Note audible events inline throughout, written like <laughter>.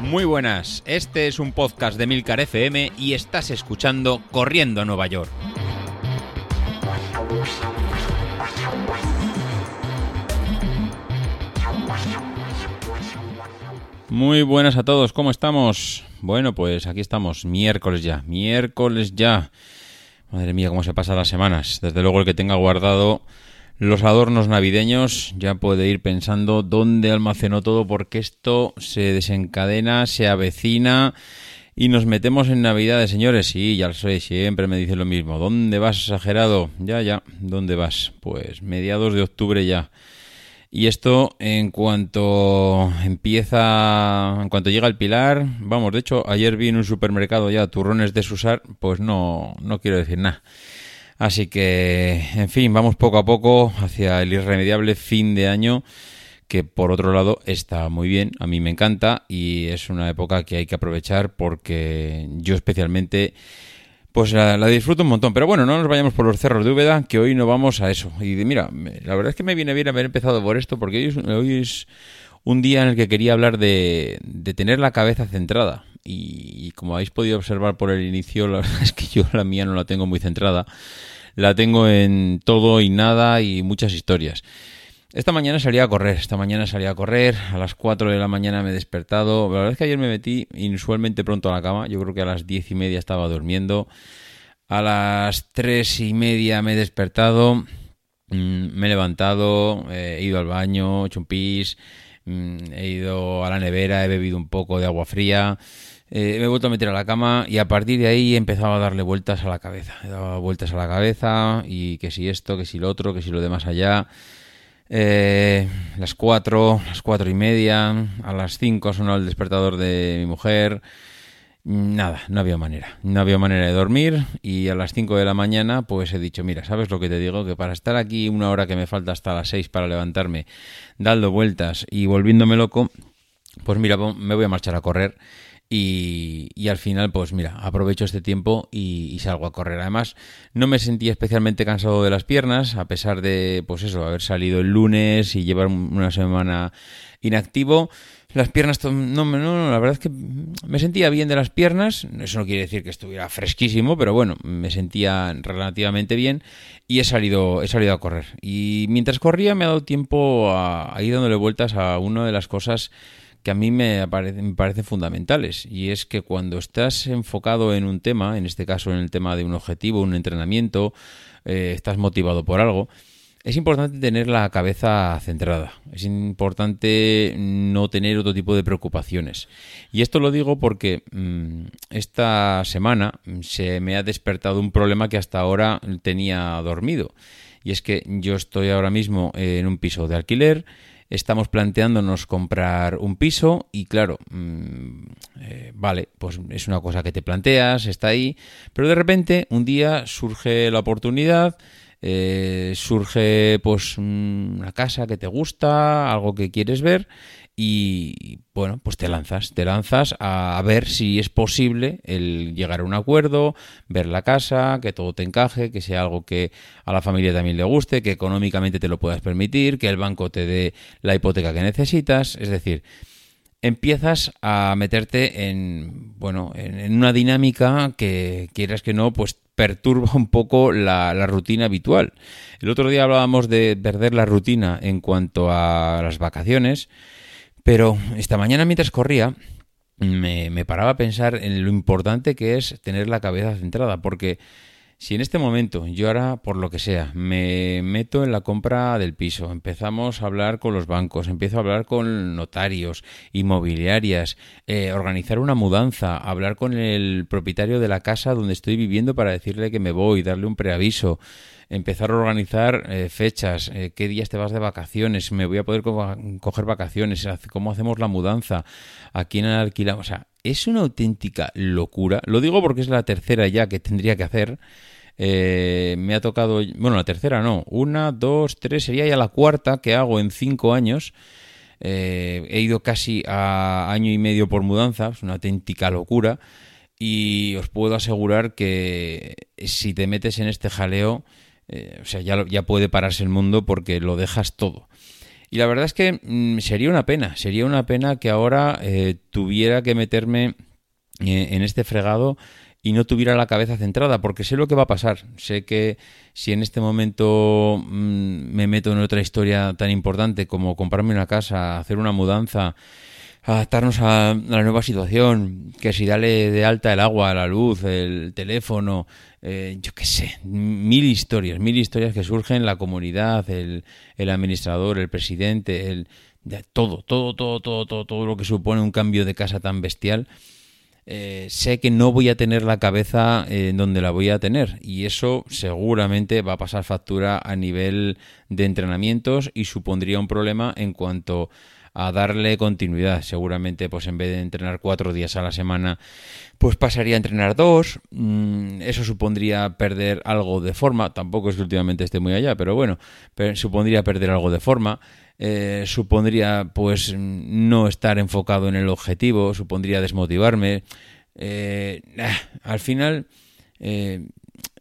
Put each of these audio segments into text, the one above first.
Muy buenas, este es un podcast de Milcar FM y estás escuchando Corriendo a Nueva York. Muy buenas a todos, ¿cómo estamos? Bueno, pues aquí estamos, miércoles ya, miércoles ya. Madre mía, cómo se pasan las semanas. Desde luego el que tenga guardado los adornos navideños ya puede ir pensando dónde almacenó todo porque esto se desencadena, se avecina y nos metemos en Navidades, señores. Sí, ya lo sé, siempre me dicen lo mismo. ¿Dónde vas, exagerado? Ya, ya, ¿dónde vas? Pues mediados de octubre ya. Y esto en cuanto empieza, en cuanto llega el pilar, vamos, de hecho ayer vi en un supermercado ya turrones de Susar, pues no, no quiero decir nada. Así que, en fin, vamos poco a poco hacia el irremediable fin de año que por otro lado está muy bien, a mí me encanta y es una época que hay que aprovechar porque yo especialmente pues la, disfruto un montón. Pero bueno, no nos vayamos por los cerros de Úbeda, que hoy no vamos a eso. Y mira, la verdad es que me viene bien haber empezado por esto porque hoy es, hoy un día en el que quería hablar de, de tener la cabeza centrada. Y, como habéis podido observar por el inicio, la <laughs> verdad es que yo la mía no la tengo muy centrada. La tengo en todo y nada y muchas historias. Esta mañana salí a correr, esta mañana salí a correr, a las 4 de la mañana me he despertado. La verdad es que ayer me metí inusualmente pronto a la cama, yo creo que a las 10 y media estaba durmiendo. A las 3 y media me he despertado, mm, me he levantado, he ido al baño, he hecho un pis, mm, he ido a la nevera, he bebido un poco de agua fría. Eh, me he vuelto a meter a la cama y a partir de ahí he empezado a darle vueltas a la cabeza. He dado vueltas a la cabeza y que si esto, que si lo otro, que si lo de más allá. Eh, las cuatro, las cuatro y media, a las cinco sonó el despertador de mi mujer. Nada, no había manera. No había manera de dormir y a las 5 de la mañana pues he dicho, mira, ¿sabes lo que te digo? Que para estar aquí una hora que me falta hasta las 6 para levantarme, dando vueltas y volviéndome loco, pues mira, me voy a marchar a correr y, al final, pues mira, aprovecho este tiempo y, salgo a correr. Además, no me sentía especialmente cansado de las piernas, a pesar de, pues eso, haber salido el lunes y llevar una semana inactivo. Las piernas, no, no, la verdad es que me sentía bien de las piernas. Eso no quiere decir que estuviera fresquísimo, pero bueno, me sentía relativamente bien y he salido, he salido a correr. Y mientras corría me ha dado tiempo a, a ir dándole vueltas a una de las cosas que a mí me, parecen fundamentales y es que cuando estás enfocado en un tema, en este caso en el tema de un objetivo, un entrenamiento, eh, estás motivado por algo, es importante tener la cabeza centrada, es importante no tener otro tipo de preocupaciones. Y esto lo digo porque mm, esta semana se me ha despertado un problema que hasta ahora tenía dormido. Y es que yo estoy ahora mismo en un piso de alquiler, estamos planteándonos comprar un piso y claro, mm, eh, vale, pues es una cosa que te planteas, está ahí, pero de repente un día surge la oportunidad, eh, surge pues una casa que te gusta, algo que quieres ver y bueno, pues te lanzas, te lanzas a, ver si es posible el llegar a un acuerdo, ver la casa, que todo te encaje, que sea algo que a la familia también le guste, que económicamente te lo puedas permitir, que el banco te dé la hipoteca que necesitas, es decir, empiezas a meterte en bueno, en, una dinámica que quieras que no, pues perturba un poco la, la, rutina habitual. El otro día hablábamos de perder la rutina en cuanto a las vacaciones. Pero esta mañana mientras corría, me, me, paraba a pensar en lo importante que es tener la cabeza centrada, porque si en este momento yo ahora, por lo que sea, me meto en la compra del piso, empezamos a hablar con los bancos, empiezo a hablar con notarios, inmobiliarias, eh, organizar una mudanza, hablar con el propietario de la casa donde estoy viviendo para decirle que me voy, darle un preaviso, empezar a organizar eh, fechas, eh, qué días te vas de vacaciones, me voy a poder coger vacaciones, cómo hacemos la mudanza, a quién alquilamos. O sea, es una auténtica locura. Lo digo porque es la tercera ya que tendría que hacer. Eh, me ha tocado, bueno, la tercera no, una, dos, tres, sería ya la cuarta que hago en cinco años. he ido casi a año y medio por mudanza, es una auténtica locura. Y os puedo asegurar que si te metes en este jaleo, eh, o sea, ya, ya puede pararse el mundo porque lo dejas todo. Y la verdad es que mm, sería una pena, sería una pena que ahora eh, tuviera que meterme eh, en este fregado y no tuviera la cabeza centrada, porque sé lo que va a pasar. Sé que si en este momento mm, me meto en otra historia tan importante como comprarme una casa, hacer una mudanza, adaptarnos a, la nueva situación, que si dale de alta el agua, la luz, el teléfono, eh, yo qué sé, mil historias, mil historias que surgen, la comunidad, el, administrador, el presidente, el, todo, todo, todo, todo, todo, todo lo que supone un cambio de casa tan bestial. Eh, sé que no voy a tener la cabeza en donde la voy a tener y eso seguramente va a pasar factura a nivel de entrenamientos y supondría un problema en cuanto darle continuidad. Seguramente, pues en vez de entrenar cuatro días a la semana, pues pasaría a entrenar dos. Mm, eso supondría perder algo de forma. Tampoco es que últimamente esté muy allá, pero bueno, supondría perder algo de forma. Eh, supondría pues no estar enfocado en el objetivo, supondría desmotivarme. Eh, al final eh,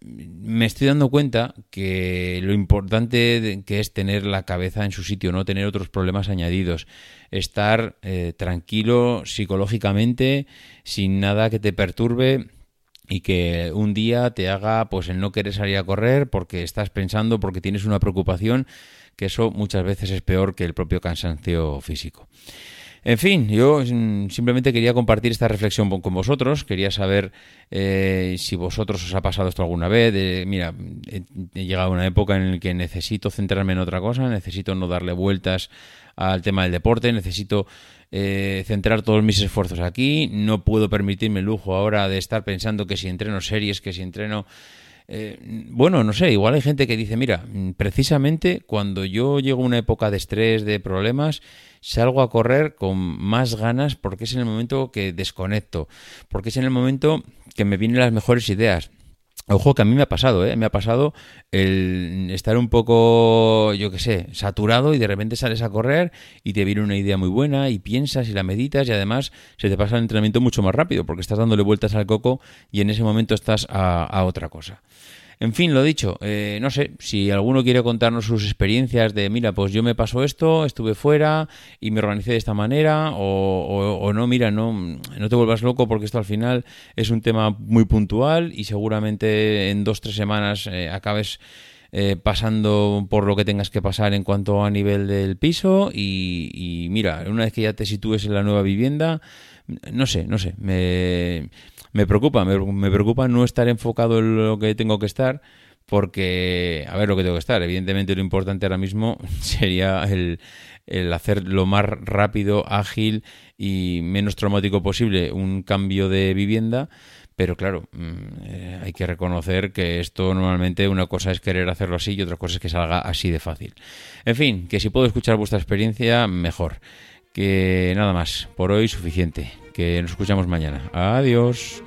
me estoy dando cuenta que lo importante que es tener la cabeza en su sitio, no tener otros problemas añadidos, estar eh, tranquilo psicológicamente, sin nada que te perturbe y que un día te haga pues el no querer salir a correr porque estás pensando, porque tienes una preocupación, que eso muchas veces es peor que el propio cansancio físico. En fin, yo mm, simplemente quería compartir esta reflexión con vosotros. Quería saber eh, si vosotros os ha pasado esto alguna vez. mira, he, llegado a una época en la que necesito centrarme en otra cosa, necesito no darle vueltas al tema del deporte, necesito eh, centrar todos mis esfuerzos aquí. No puedo permitirme el lujo ahora de estar pensando que si entreno series, que si entreno... Eh, bueno, no sé, igual hay gente que dice, mira, precisamente cuando yo llego a una época de estrés, de problemas, salgo a correr con más ganas porque es en el momento que desconecto, porque es en el momento que me vienen las mejores ideas. Ojo que a mí me ha pasado, ¿eh? Me ha pasado el estar un poco, yo qué sé, saturado y de repente sales a correr y te viene una idea muy buena y piensas y la meditas y además se te pasa el entrenamiento mucho más rápido porque estás dándole vueltas al coco y en ese momento estás a otra cosa. En fin, lo dicho, eh, no sé, si alguno quiere contarnos sus experiencias de, mira, pues yo me pasó esto, estuve fuera y me organicé de esta manera, o, no, mira, no, no te vuelvas loco porque esto al final es un tema muy puntual y seguramente en dos, tres semanas eh, acabes eh, pasando por lo que tengas que pasar en cuanto a nivel del piso y, y mira, una vez que ya te sitúes en la nueva vivienda, no sé, no sé, me me preocupa, me, preocupa no estar enfocado en lo que tengo que estar, porque, a ver lo que tengo que estar, evidentemente lo importante ahora mismo <laughs> sería el, el hacer lo más rápido, ágil y menos traumático posible un cambio de vivienda, pero claro, mm, eh, hay que reconocer que esto normalmente una cosa es querer hacerlo así y otra cosa es que salga así de fácil. En fin, que si puedo escuchar vuestra experiencia, mejor. Que nada más, por hoy suficiente que nos escuchamos mañana. Adiós.